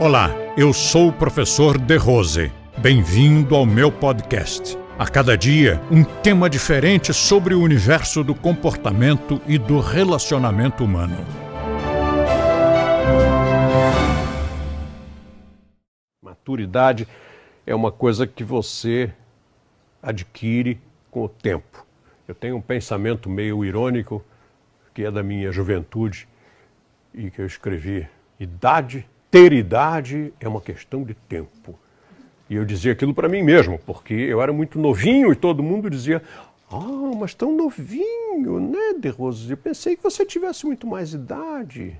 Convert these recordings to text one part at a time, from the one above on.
Olá, eu sou o professor De Rose. Bem-vindo ao meu podcast. A cada dia, um tema diferente sobre o universo do comportamento e do relacionamento humano. Maturidade é uma coisa que você adquire com o tempo. Eu tenho um pensamento meio irônico, que é da minha juventude, e que eu escrevi: idade ter idade é uma questão de tempo. E eu dizia aquilo para mim mesmo, porque eu era muito novinho e todo mundo dizia: Ah, mas tão novinho, né, De Roses? Eu pensei que você tivesse muito mais idade.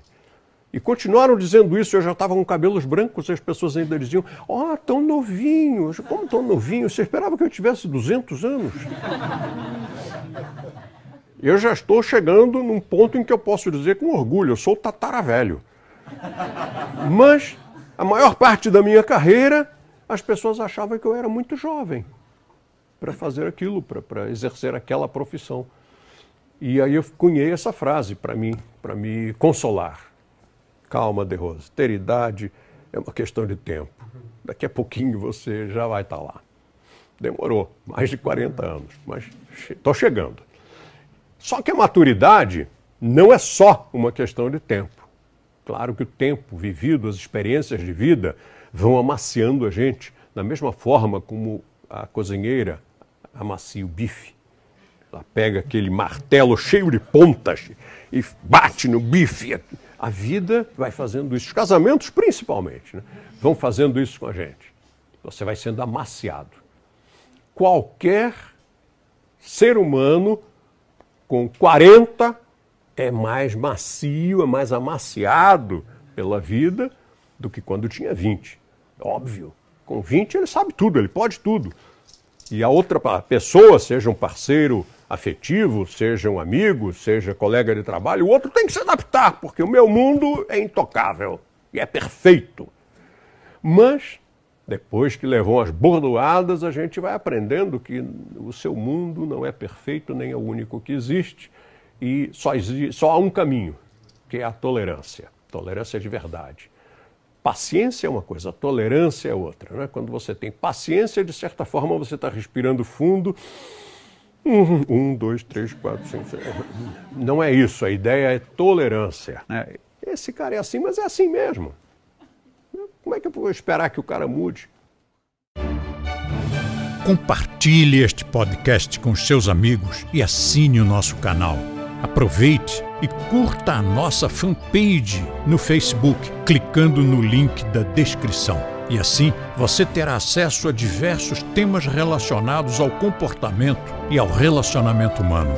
E continuaram dizendo isso, eu já estava com cabelos brancos, e as pessoas ainda diziam: Ah, oh, tão novinho. Como tão novinho? Você esperava que eu tivesse 200 anos? Eu já estou chegando num ponto em que eu posso dizer com orgulho: eu sou tataravelho. Mas a maior parte da minha carreira, as pessoas achavam que eu era muito jovem para fazer aquilo, para exercer aquela profissão. E aí eu cunhei essa frase para mim, para me consolar. Calma, De Rose, ter idade é uma questão de tempo. Daqui a pouquinho você já vai estar tá lá. Demorou mais de 40 anos, mas estou chegando. Só que a maturidade não é só uma questão de tempo. Claro que o tempo vivido, as experiências de vida vão amaciando a gente, da mesma forma como a cozinheira amacia o bife. Ela pega aquele martelo cheio de pontas e bate no bife. A vida vai fazendo isso, os casamentos principalmente, né? vão fazendo isso com a gente. Você vai sendo amaciado. Qualquer ser humano com 40, é mais macio, é mais amaciado pela vida do que quando tinha 20. Óbvio. Com 20 ele sabe tudo, ele pode tudo. E a outra pessoa, seja um parceiro afetivo, seja um amigo, seja colega de trabalho, o outro tem que se adaptar, porque o meu mundo é intocável e é perfeito. Mas, depois que levou as bordoadas, a gente vai aprendendo que o seu mundo não é perfeito, nem é o único que existe e só, só há um caminho, que é a tolerância. Tolerância de verdade. Paciência é uma coisa, tolerância é outra. Né? Quando você tem paciência, de certa forma você está respirando fundo. Um, um, dois, três, quatro, cinco, seis. Não é isso, a ideia é tolerância. É. Esse cara é assim, mas é assim mesmo. Como é que eu vou esperar que o cara mude? Compartilhe este podcast com seus amigos e assine o nosso canal. Aproveite e curta a nossa fanpage no Facebook, clicando no link da descrição. E assim você terá acesso a diversos temas relacionados ao comportamento e ao relacionamento humano.